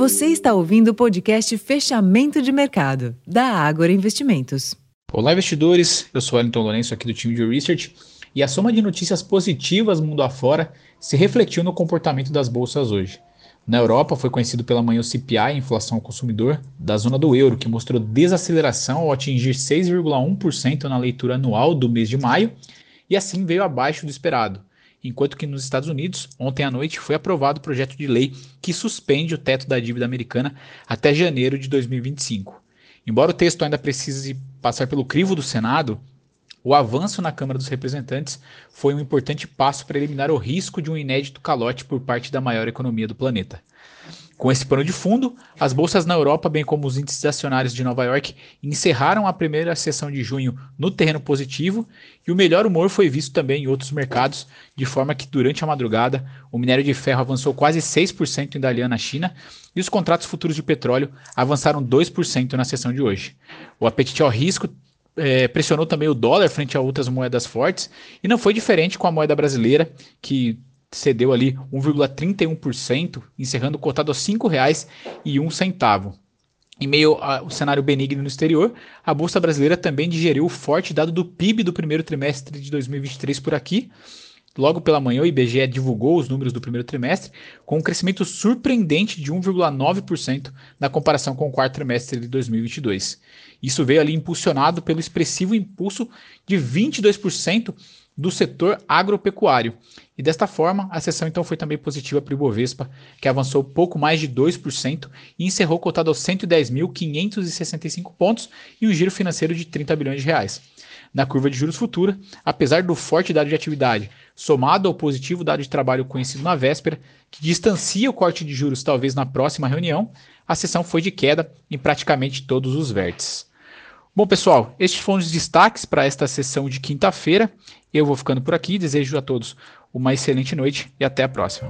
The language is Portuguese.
Você está ouvindo o podcast Fechamento de Mercado, da Ágora Investimentos. Olá, investidores. Eu sou Wellington Lourenço, aqui do time de Research. E a soma de notícias positivas mundo afora se refletiu no comportamento das bolsas hoje. Na Europa, foi conhecido pela manhã o CPI, inflação ao consumidor, da zona do euro, que mostrou desaceleração ao atingir 6,1% na leitura anual do mês de maio, e assim veio abaixo do esperado enquanto que nos Estados Unidos, ontem à noite, foi aprovado o projeto de lei que suspende o teto da dívida americana até janeiro de 2025. Embora o texto ainda precise passar pelo crivo do Senado, o avanço na Câmara dos Representantes foi um importante passo para eliminar o risco de um inédito calote por parte da maior economia do planeta. Com esse pano de fundo, as bolsas na Europa, bem como os índices acionários de Nova York, encerraram a primeira sessão de junho no terreno positivo e o melhor humor foi visto também em outros mercados, de forma que durante a madrugada o minério de ferro avançou quase 6% em Dalian na China e os contratos futuros de petróleo avançaram 2% na sessão de hoje. O apetite ao risco é, pressionou também o dólar frente a outras moedas fortes e não foi diferente com a moeda brasileira, que cedeu ali 1,31%, encerrando cotado a R$ 5,01. Em meio ao cenário benigno no exterior, a Bolsa Brasileira também digeriu o forte dado do PIB do primeiro trimestre de 2023 por aqui. Logo pela manhã, o IBGE divulgou os números do primeiro trimestre, com um crescimento surpreendente de 1,9% na comparação com o quarto trimestre de 2022. Isso veio ali impulsionado pelo expressivo impulso de 22% do setor agropecuário. E desta forma, a sessão então foi também positiva para o Ibovespa, que avançou pouco mais de 2% e encerrou cotado aos 110.565 pontos e um giro financeiro de 30 bilhões de reais. Na curva de juros futura, apesar do forte dado de atividade, somado ao positivo dado de trabalho conhecido na véspera, que distancia o corte de juros talvez na próxima reunião, a sessão foi de queda em praticamente todos os vértices. Bom, pessoal, estes foram os destaques para esta sessão de quinta-feira. Eu vou ficando por aqui, desejo a todos uma excelente noite e até a próxima.